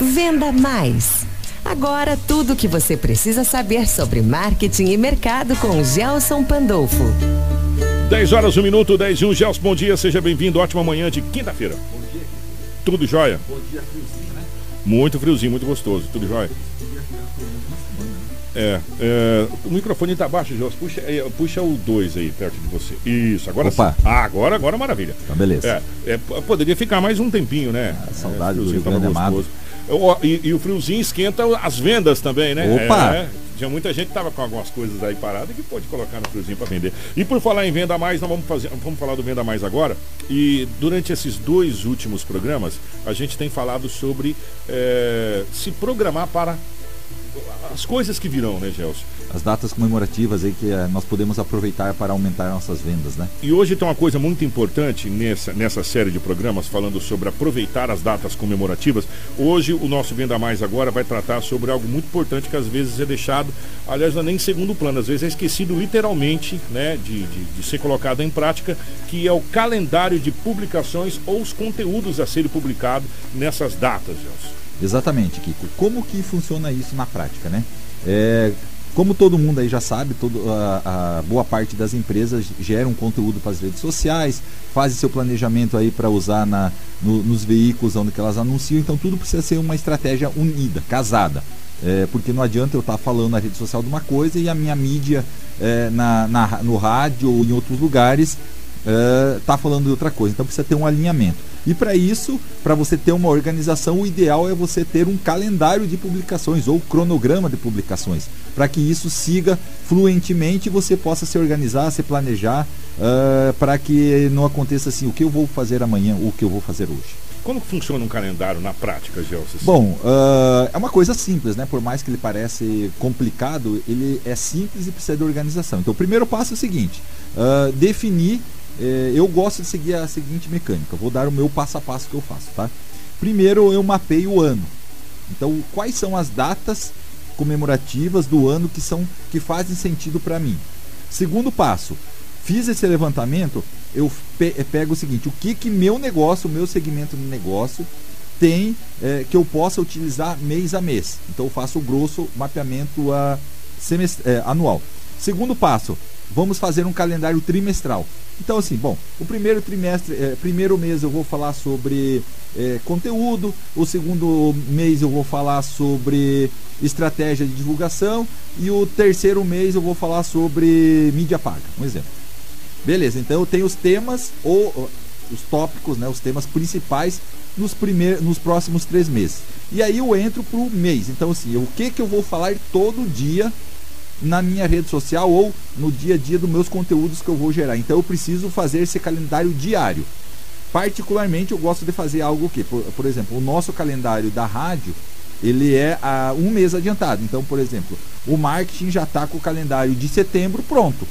Venda Mais. Agora tudo o que você precisa saber sobre marketing e mercado com Gelson Pandolfo. 10 horas, 1 minuto, 10 e 1. Gelson, bom dia, seja bem-vindo. Ótima manhã de quinta-feira. Bom dia. Tudo jóia? Bom dia, friozinho, né? Muito friozinho, muito gostoso. Tudo jóia? É, é, o microfone está baixo, Gelson. Puxa, é, puxa o 2 aí perto de você. Isso, agora Opa. sim. Ah, agora, agora maravilha. Tá, beleza. É, é, poderia ficar mais um tempinho, né? Ah, saudade do friozinho Rio Grande tava amado. Ó, E, e o friozinho esquenta as vendas também, né? Opa! É, tinha muita gente que tava com algumas coisas aí paradas que pode colocar no friozinho para vender. E por falar em venda mais, nós vamos fazer, vamos falar do venda mais agora. E durante esses dois últimos programas, a gente tem falado sobre é, se programar para as coisas que virão, né, Gelson? As datas comemorativas aí que eh, nós podemos aproveitar para aumentar nossas vendas, né? E hoje tem uma coisa muito importante nessa, nessa série de programas falando sobre aproveitar as datas comemorativas. Hoje o nosso Venda Mais agora vai tratar sobre algo muito importante que às vezes é deixado, aliás, não é nem em segundo plano, às vezes é esquecido literalmente né, de, de, de ser colocado em prática, que é o calendário de publicações ou os conteúdos a serem publicados nessas datas, Gelson. Exatamente, Kiko. Como que funciona isso na prática, né? É, como todo mundo aí já sabe, todo, a, a boa parte das empresas geram conteúdo para as redes sociais, fazem seu planejamento aí para usar na, no- nos veículos onde que elas anunciam, então tudo precisa ser uma estratégia unida, casada. É, porque não adianta eu estar falando na rede social de uma coisa e a minha mídia é, na, na- no rádio ou em outros lugares está falando de outra coisa. Então precisa ter um alinhamento. E para isso, para você ter uma organização, o ideal é você ter um calendário de publicações ou cronograma de publicações, para que isso siga fluentemente e você possa se organizar, se planejar, para que não aconteça assim, o que eu vou fazer amanhã, o que eu vou fazer hoje. Como funciona um calendário na prática, Gelson? Bom, ah, é uma coisa simples, né? Por mais que ele pareça complicado, ele é simples e precisa de organização. Então, o primeiro passo é o seguinte: ah, definir. Eh, eu gosto de seguir a seguinte mecânica. Vou dar o meu passo a passo que eu faço, tá? Primeiro, eu mapeio o ano. Então, quais são as datas comemorativas do ano que são que fazem sentido para mim? Segundo passo, fiz esse levantamento, eu eh, pego o seguinte: o que que meu negócio, o meu segmento de negócio tem eh, que eu possa utilizar mês a mês. Então eu faço o grosso mapeamento a eh, anual. Segundo passo, vamos fazer um calendário trimestral. Então assim, bom, o primeiro trimestre, eh, primeiro mês eu vou falar sobre eh, conteúdo, o segundo mês eu vou falar sobre estratégia de divulgação e o terceiro mês eu vou falar sobre mídia paga, um exemplo. Beleza, então eu tenho os temas ou os tópicos, né, os temas principais nos, primeiros, nos próximos três meses. E aí eu entro para o mês. Então, assim, o que, que eu vou falar todo dia na minha rede social ou no dia a dia dos meus conteúdos que eu vou gerar. Então eu preciso fazer esse calendário diário. Particularmente eu gosto de fazer algo que, por, por exemplo, o nosso calendário da rádio, ele é a um mês adiantado. Então, por exemplo, o marketing já está com o calendário de setembro pronto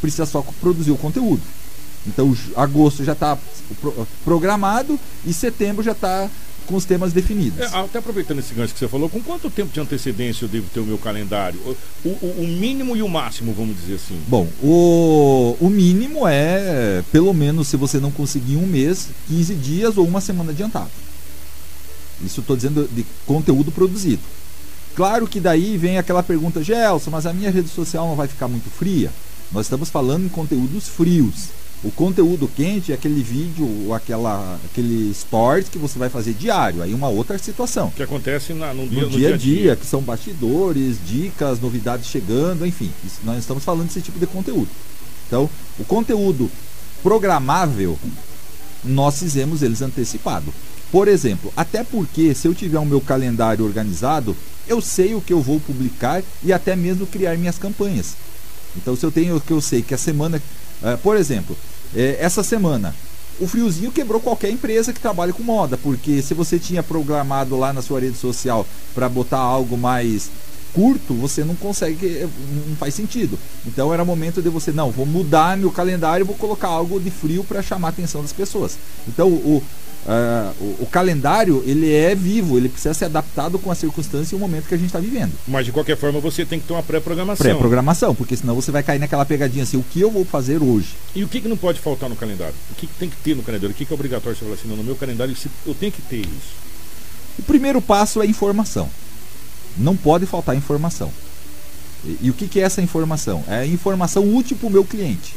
precisa só produzir o conteúdo. Então, agosto já está programado e setembro já está com os temas definidos. É, até aproveitando esse gancho que você falou, com quanto tempo de antecedência eu devo ter o meu calendário? O, o- o mínimo e o máximo, vamos dizer assim. Bom, o, o mínimo é, pelo menos, se você não conseguir um mês, 15 dias ou uma semana adiantado. Isso estou dizendo de conteúdo produzido. Claro que daí vem aquela pergunta, Gelson, mas a minha rede social não vai ficar muito fria? Nós estamos falando em conteúdos frios. O conteúdo quente é aquele vídeo ou aquela, aquele stories que você vai fazer diário. Aí uma outra situação. Que acontece na- no, dia, No dia a dia, que são bastidores, dicas, novidades chegando, enfim. Isso- nós estamos falando desse tipo de conteúdo. Então, o conteúdo programável, nós fizemos eles antecipado. Por exemplo, até porque se eu tiver o meu calendário organizado, eu sei o que eu vou publicar e até mesmo criar minhas campanhas. Então, se eu tenho o que eu sei que a semana, eh, por exemplo, eh, essa semana o friozinho quebrou qualquer empresa que trabalha com moda, porque se você tinha programado lá na sua rede social para botar algo mais curto, você não consegue, eh, não faz sentido. Então era momento de você, não, vou mudar meu calendário, vou colocar algo de frio para chamar a atenção das pessoas. Então o, ah, o, o calendário ele é vivo, ele precisa ser adaptado com a circunstância e o momento que a gente está vivendo. Mas de qualquer forma você tem que ter uma pré-programação. Pré-programação, porque senão você vai cair naquela pegadinha assim, o que eu vou fazer hoje? E o que, que não pode faltar no calendário? O que, que tem que ter no calendário? O que, que é obrigatório você falar assim, não, no meu calendário eu tenho que ter isso? primeiro passo é informação. Não pode faltar informação. E, e o que, que é essa informação? É informação útil para o meu cliente.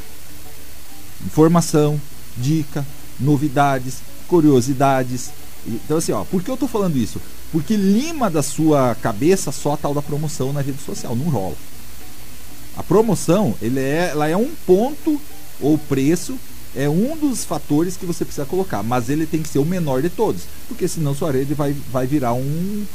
Informação, dica, novidades, curiosidades. Então assim, ó, por que eu estou falando isso? Porque lima da sua cabeça só a tal da promoção na rede social, não rola. A promoção, ele é, ela é um ponto ou preço é um dos fatores que você precisa colocar, mas ele tem que ser o menor de todos, porque senão sua rede vai, vai virar um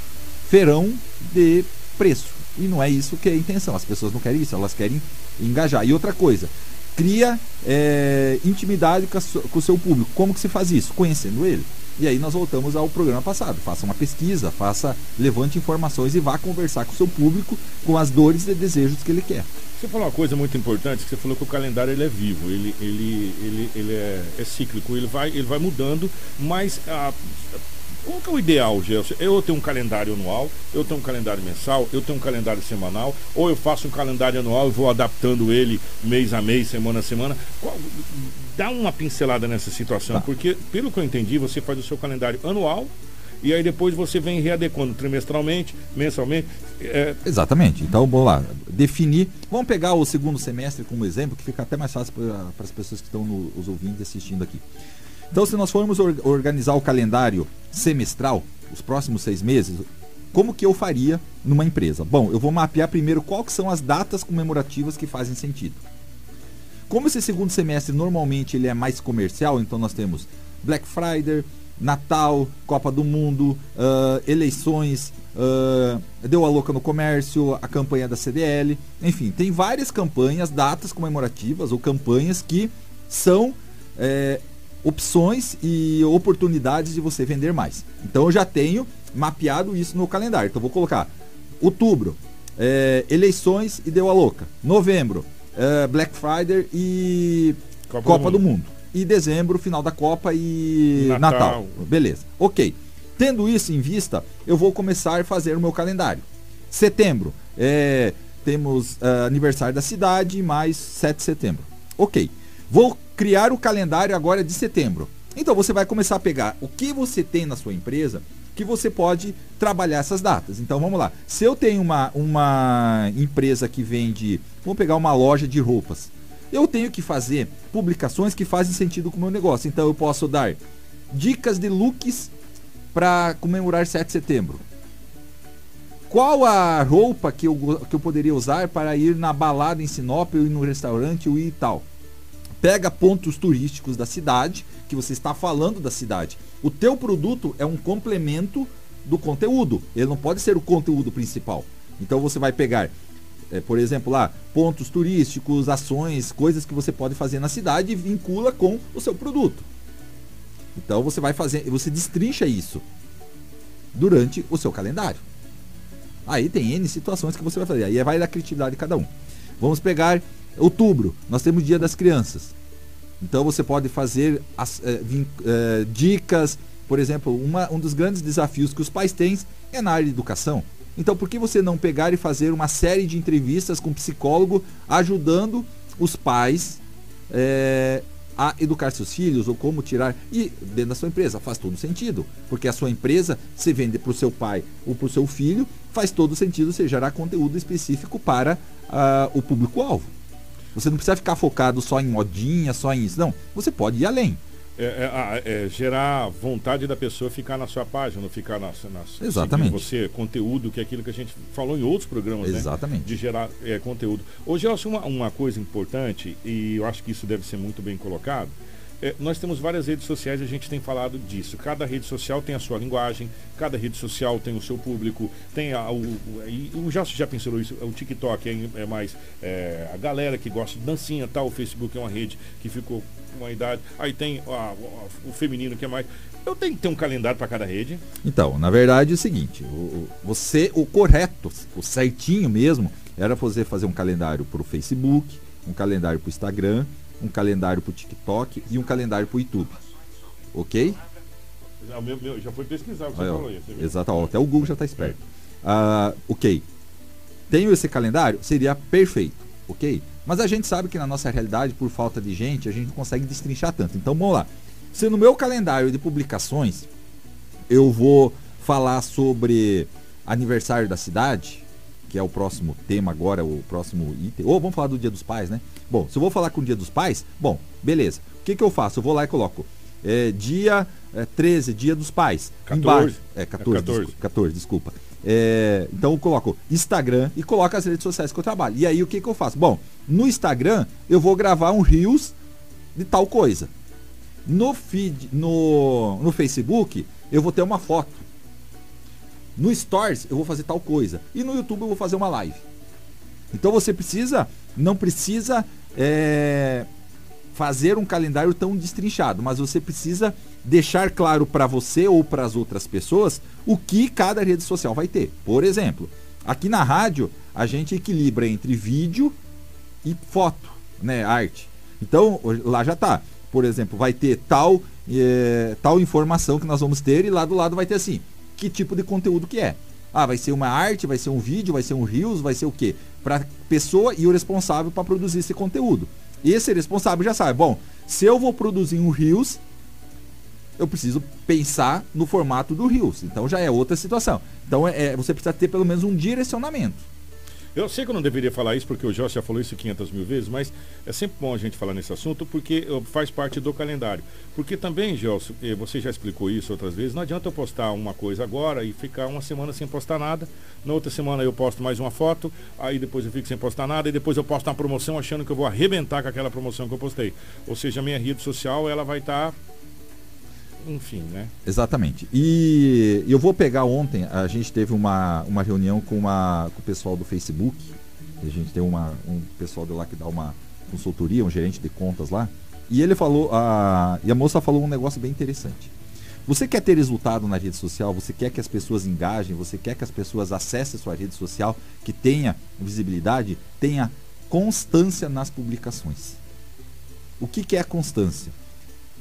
feirão de preço. E não é isso que é a intenção. As pessoas não querem isso, elas querem engajar. E outra coisa, cria é, intimidade com, o seu público. Como que se faz isso? Conhecendo ele. E aí nós voltamos ao programa passado. Faça uma pesquisa, faça, levante informações e vá conversar com o seu público com as dores e desejos que ele quer. Você falou uma coisa muito importante, que você falou que o calendário ele é vivo, ele, ele, ele, ele é, é cíclico, ele vai, ele vai mudando, mas a, qual que é o ideal, Gelson? Eu tenho um calendário anual, eu tenho um calendário mensal, eu tenho um calendário semanal, ou eu faço um calendário anual e vou adaptando ele mês a mês, semana a semana. Qual, dá uma pincelada nessa situação, tá. porque, pelo que eu entendi, você faz o seu calendário anual e aí depois você vem readequando trimestralmente, mensalmente. É... Exatamente. Então, vamos lá. Definir. Vamos pegar o segundo semestre como exemplo, que fica até mais fácil para as pessoas que estão nos ouvindo e assistindo aqui. Então, se nós formos organizar o calendário semestral, os próximos seis meses, como que eu faria numa empresa? Bom, eu vou mapear primeiro quais são as datas comemorativas que fazem sentido. Como esse segundo semestre normalmente ele é mais comercial, então nós temos Black Friday, Natal, Copa do Mundo, uh, eleições, uh, deu a louca no comércio, a campanha da CDL, enfim, tem várias campanhas, datas comemorativas ou campanhas que são é, opções e oportunidades de você vender mais. Então eu já tenho mapeado isso no calendário. Então vou colocar outubro, é, eleições e deu a louca. Novembro, é, Black Friday e Copa, Copa do, Mundo. do Mundo e dezembro, final da Copa e Natal. Natal. Beleza. Ok. Tendo isso em vista, eu vou começar a fazer o meu calendário. Setembro, é, temos uh, aniversário da cidade, mais 7 de setembro. Ok. Vou criar o calendário agora de setembro. Então você vai começar a pegar o que você tem na sua empresa que você pode trabalhar essas datas. Então vamos lá. Se eu tenho uma, uma empresa que vende, vamos pegar uma loja de roupas eu tenho que fazer publicações que fazem sentido com o meu negócio. Então eu posso dar dicas de looks para comemorar 7 de setembro. Qual a roupa que eu, que eu poderia usar para ir na balada em Sinop, ou ir no restaurante ou ir e tal? Pega pontos turísticos da cidade, que você está falando da cidade. O teu produto é um complemento do conteúdo. Ele não pode ser o conteúdo principal. Então você vai pegar é, por exemplo, lá, pontos turísticos, ações, coisas que você pode fazer na cidade e vincula com o seu produto. Então você vai fazer, você destrincha isso durante o seu calendário. Aí tem N situações que você vai fazer. Aí vai da criatividade de cada um. Vamos pegar outubro, nós temos Dia das Crianças. Então você pode fazer as, é, vin, é, dicas, por exemplo, uma, um dos grandes desafios que os pais têm é na área de educação. Então, por que você não pegar e fazer uma série de entrevistas com psicólogo ajudando os pais é, a educar seus filhos ou como tirar e dentro da sua empresa faz todo sentido porque a sua empresa se vende para o seu pai ou para o seu filho faz todo sentido você gerar conteúdo específico para uh, o público alvo você não precisa ficar focado só em modinha só em isso não você pode ir além é, é, é, gerar vontade da pessoa ficar na sua página, não ficar na, na Exatamente. você, conteúdo, que é aquilo que a gente falou em outros programas, né? Exatamente. Né? De gerar é, conteúdo. Hoje, eu acho uma, uma coisa importante, e eu acho que isso deve ser muito bem colocado, é, nós temos várias redes sociais e a gente tem falado disso. Cada rede social tem a sua linguagem, cada rede social tem o seu público, tem a, o, o, o já, pensou isso, o TikTok é, é mais é, a galera que gosta de dancinha, tal, o Facebook é uma rede que ficou com uma idade, aí tem a, a, o feminino que é mais. Eu tenho que ter um calendário para cada rede. Então, na verdade é o seguinte, o, você, o correto, o certinho mesmo, era você fazer um calendário para o Facebook, um calendário para o Instagram um calendário para o TikTok e um calendário para o YouTube. Ok? Já, meu, meu, já foi pesquisar o que você falou aí. Exato, ó, até o Google já está esperto. Uh, ok. Tenho esse calendário? Seria perfeito, ok? Mas a gente sabe que na nossa realidade, por falta de gente, a gente não consegue destrinchar tanto. Então vamos lá. Se no meu calendário de publicações eu vou falar sobre aniversário da cidade, que é o próximo tema agora, o próximo item. Ou vamos falar do Dia dos Pais, né? Bom, se eu vou falar com o Dia dos Pais, bom, beleza. O que, que eu faço? Eu vou lá e coloco é, dia é, 13, Dia dos Pais. 14. Embaixo, é, 14, É 14. Desculpa, 14, desculpa. É, então eu coloco Instagram e coloco as redes sociais que eu trabalho. E aí o que, que eu faço? Bom, no Instagram eu vou gravar um Reels de tal coisa. No feed, no, no Facebook, eu vou ter uma foto. No Stories, eu vou fazer tal coisa. E no YouTube, eu vou fazer uma live. Então você precisa, não precisa é, fazer um calendário tão destrinchado, mas você precisa deixar claro para você ou para as outras pessoas o que cada rede social vai ter. Por exemplo, aqui na rádio, a gente equilibra entre vídeo e foto, né, arte. Então, lá já tá. Por exemplo, vai ter tal, é, tal informação que nós vamos ter e lá do lado vai ter assim, que tipo de conteúdo que é. Ah, vai ser uma arte, vai ser um vídeo, vai ser um reels, vai ser o quê? Para pessoa e o responsável para produzir esse conteúdo. Esse responsável já sabe, bom, se eu vou produzir um reels, eu preciso pensar no formato do reels. Então já é outra situação. Então é, é, você precisa ter pelo menos um direcionamento. Eu sei que eu não deveria falar isso porque o Jorge já falou isso 500 mil vezes, mas é sempre bom a gente falar nesse assunto porque eh, faz parte do calendário. Porque também, Gelson, eh, você já explicou isso outras vezes, não adianta eu postar uma coisa agora e ficar uma semana sem postar nada. Na outra semana eu posto mais uma foto, aí depois eu fico sem postar nada e depois eu posto uma promoção achando que eu vou arrebentar com aquela promoção que eu postei. Ou seja, a minha rede social ela vai estar. Enfim, né? Exatamente. E eu vou pegar ontem, a gente teve uma, uma reunião com, uma, com o pessoal do Facebook. A gente tem uma, um pessoal de lá que dá uma consultoria, um gerente de contas lá. E ele falou, a, e a moça falou um negócio bem interessante. Você quer ter resultado na rede social, você quer que as pessoas engajem, você quer que as pessoas acessem sua rede social, que tenha visibilidade, tenha constância nas publicações. O que, que é constância?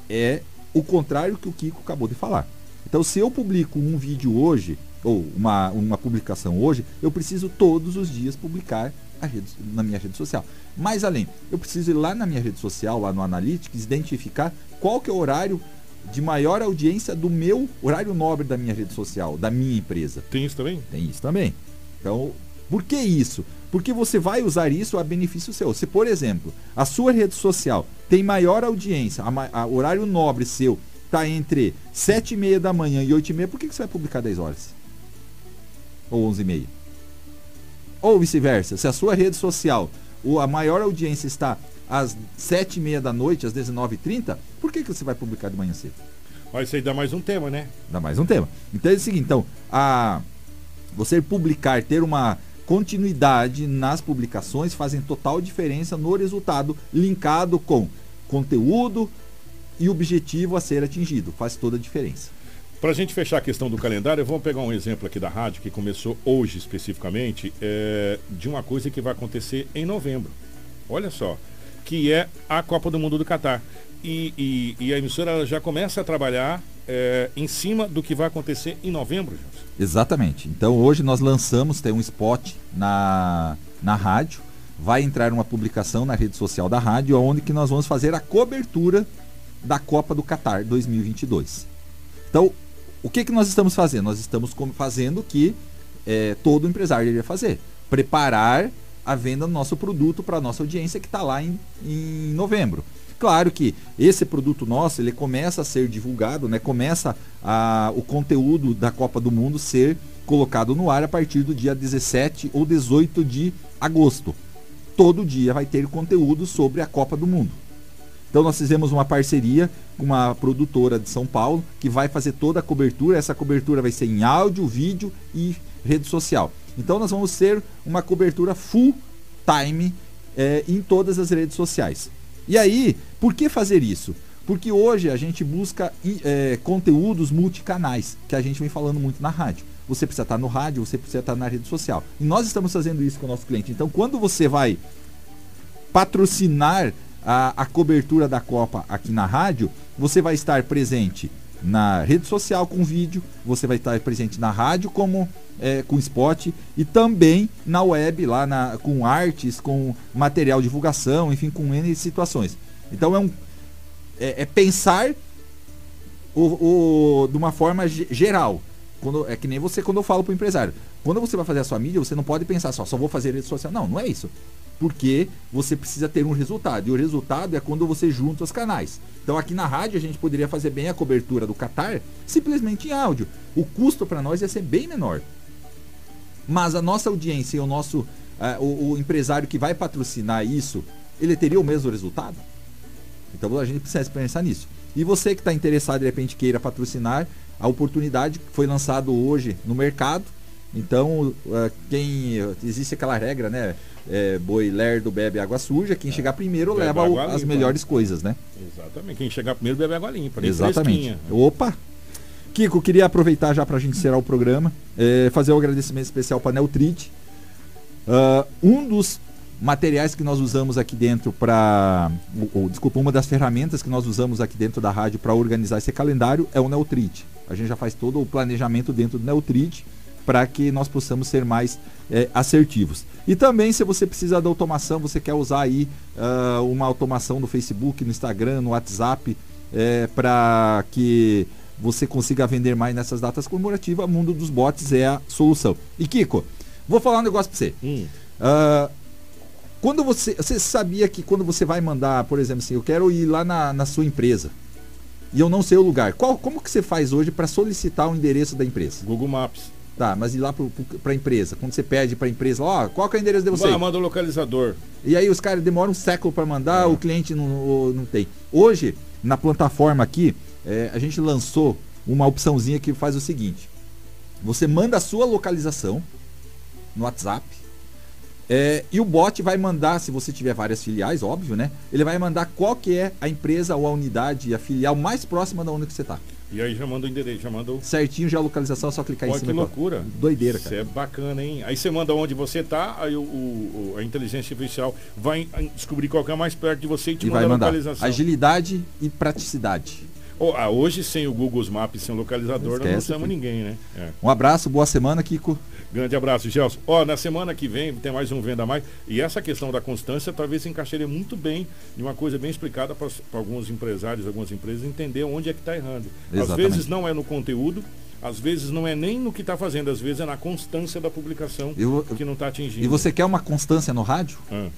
É o contrário que o Kiko acabou de falar. Então, se eu publico um vídeo hoje, ou uma, uma publicação hoje, eu preciso todos os dias publicar rede, na minha rede social. Mais além, eu preciso ir lá na minha rede social, lá no Analytics, identificar qual que é o horário de maior audiência do meu horário nobre da minha rede social, da minha empresa. Tem isso também? Tem isso também. Então, por que isso? Porque você vai usar isso a benefício seu. Se, por exemplo, a sua rede social tem maior audiência, a horário nobre seu está entre 7 e meia da manhã e 8 e meia, por que, que você vai publicar 10 horas? Ou 11 e meia? Ou vice-versa, se a sua rede social, o, a maior audiência está às 7 e meia da noite, às 19h30, por que, que você vai publicar de manhã cedo? Mas isso aí dá mais um tema, né? Dá mais um tema. Então é o seguinte, então, a você publicar, ter uma continuidade nas publicações fazem total diferença no resultado linkado com conteúdo e objetivo a ser atingido. Faz toda a diferença. Para a gente fechar a questão do calendário, vamos pegar um exemplo aqui da rádio, que começou hoje especificamente, é, de uma coisa que vai acontecer em novembro. Olha só, que é a Copa do Mundo do Catar. E, e- e a emissora já começa a trabalhar é, em cima do que vai acontecer em novembro, Gilson. Exatamente. Então hoje nós lançamos, tem um spot na, na rádio. Vai entrar uma publicação na rede social da rádio, onde que nós vamos fazer a cobertura da Copa do Catar 2022. Então, o que, que nós estamos fazendo? Nós estamos fazendo o que eh, todo empresário deveria fazer. Preparar a venda do nosso produto para a nossa audiência que está lá em, em novembro. Claro que esse produto nosso ele começa a ser divulgado, né? começa a, o conteúdo da Copa do Mundo ser colocado no ar a partir do dia 17 ou 18 de agosto. Todo dia vai ter conteúdo sobre a Copa do Mundo. Então nós fizemos uma parceria com uma produtora de São Paulo que vai fazer toda a cobertura. Essa cobertura vai ser em áudio, vídeo e rede social. Então nós vamos ter uma cobertura full time eh, em todas as redes sociais. E aí, por que fazer isso? Porque hoje a gente busca eh, conteúdos multicanais, que a gente vem falando muito na rádio. Você precisa estar no rádio, você precisa estar na rede social. E nós estamos fazendo isso com o nosso cliente. Então, quando você vai patrocinar a, a cobertura da Copa aqui na rádio, você vai estar presente na rede social com vídeo, você vai estar presente na rádio como é, com spot e também na web lá na, com artes, com material de divulgação, enfim, com N situações. Então é um é, é pensar o, o- de uma forma ge- geral. Quando, é que nem você quando eu falo pro empresário. Quando você vai fazer a sua mídia, você não pode pensar só, só vou fazer rede social. Não, não é isso. Porque você precisa ter um resultado. E o resultado é quando você junta os canais. Então aqui na rádio a gente poderia fazer bem a cobertura do Qatar simplesmente em áudio. O custo para nós ia ser bem menor. Mas a nossa audiência e o nosso uh, o, o empresário que vai patrocinar isso, ele teria o mesmo resultado? Então a gente precisa pensar nisso. E você que está interessado de repente queira patrocinar, a oportunidade foi lançado hoje no mercado. Então, uh, quem existe aquela regra, né? É, boi lerdo bebe água suja, quem é. chegar primeiro bebe leva o, as limpa. melhores coisas, né? Exatamente. Quem chegar primeiro bebe água limpa. Exatamente. Opa! Kiko, queria aproveitar já para a gente encerrar o programa, é, fazer um agradecimento especial para a Neutrit. Uh, um dos materiais que nós usamos aqui dentro para. Desculpa, uma das ferramentas que nós usamos aqui dentro da rádio para organizar esse calendário é o Neutrit. A gente já faz todo o planejamento dentro do Neutrit para que nós possamos ser mais é, assertivos. E também, se você precisa da automação, você quer usar aí uh, uma automação no Facebook, no Instagram, no WhatsApp, é, para que você consiga vender mais nessas datas comemorativas, mundo dos bots é a solução. E Kiko, vou falar um negócio para você. Hum. Uh, quando você. Você sabia que quando você vai mandar, por exemplo, assim, eu quero ir lá na, na sua empresa e eu não sei o lugar. Qual, como que você faz hoje para solicitar o endereço da empresa? Google Maps. Tá, mas ir lá para a empresa. Quando você pede para a empresa, ó, qual que é o endereço de você? Ah, manda o localizador. E aí os caras demoram um século para mandar, é. o cliente não, não tem. Hoje, na plataforma aqui, é, a gente lançou uma opçãozinha que faz o seguinte: você manda a sua localização no WhatsApp é, e o bot vai mandar, se você tiver várias filiais, óbvio, né? Ele vai mandar qual que é a empresa ou a unidade, a filial mais próxima da onde que você está. E aí já manda o endereço, já manda o... Certinho já a localização, é só clicar Olha, em cima. que loucura. Doideira, cara. Isso é bacana, hein? Aí você manda onde você está, aí o, o, a inteligência artificial vai descobrir qual que é mais perto de você e te e manda vai mandar. a localização. Agilidade e praticidade. Oh, ah, hoje, sem o Google Maps, sem o localizador, Esquece, nós não temos ninguém, né? É. Um abraço, boa semana, Kiko. Grande abraço, Gelson. Ó, na semana que vem tem mais um Venda Mais. E essa questão da constância talvez se encaixaria muito bem em uma coisa bem explicada para alguns empresários, algumas empresas entender onde é que está errando. Exatamente. Às vezes não é no conteúdo, às vezes não é nem no que está fazendo, às vezes é na constância da publicação eu, que não está atingindo. E você quer uma constância no rádio? Ah.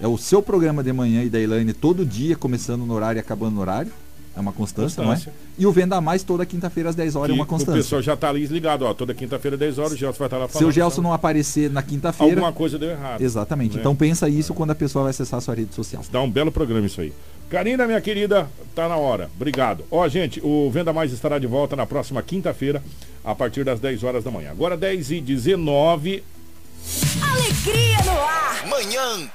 É o seu programa de manhã e da Elaine todo dia, começando no horário e acabando no horário? É uma constância, constância, não é? E o Venda Mais toda quinta-feira às 10 horas que é uma constância. O pessoal já está ali ligado, ó. Toda quinta-feira, 10 horas, o Gelson vai estar lá falando. Se o Gelson então, não aparecer na quinta-feira. Alguma coisa deu errado. Exatamente. Né? Então pensa isso é. quando a pessoa vai acessar a sua rede social. Dá um belo programa isso aí. Karina, minha querida, tá na hora. Obrigado. Ó, gente, o Venda Mais estará de volta na próxima quinta-feira, a partir das 10 horas da manhã. Agora 10 e 19. Alegria no ar! Manhã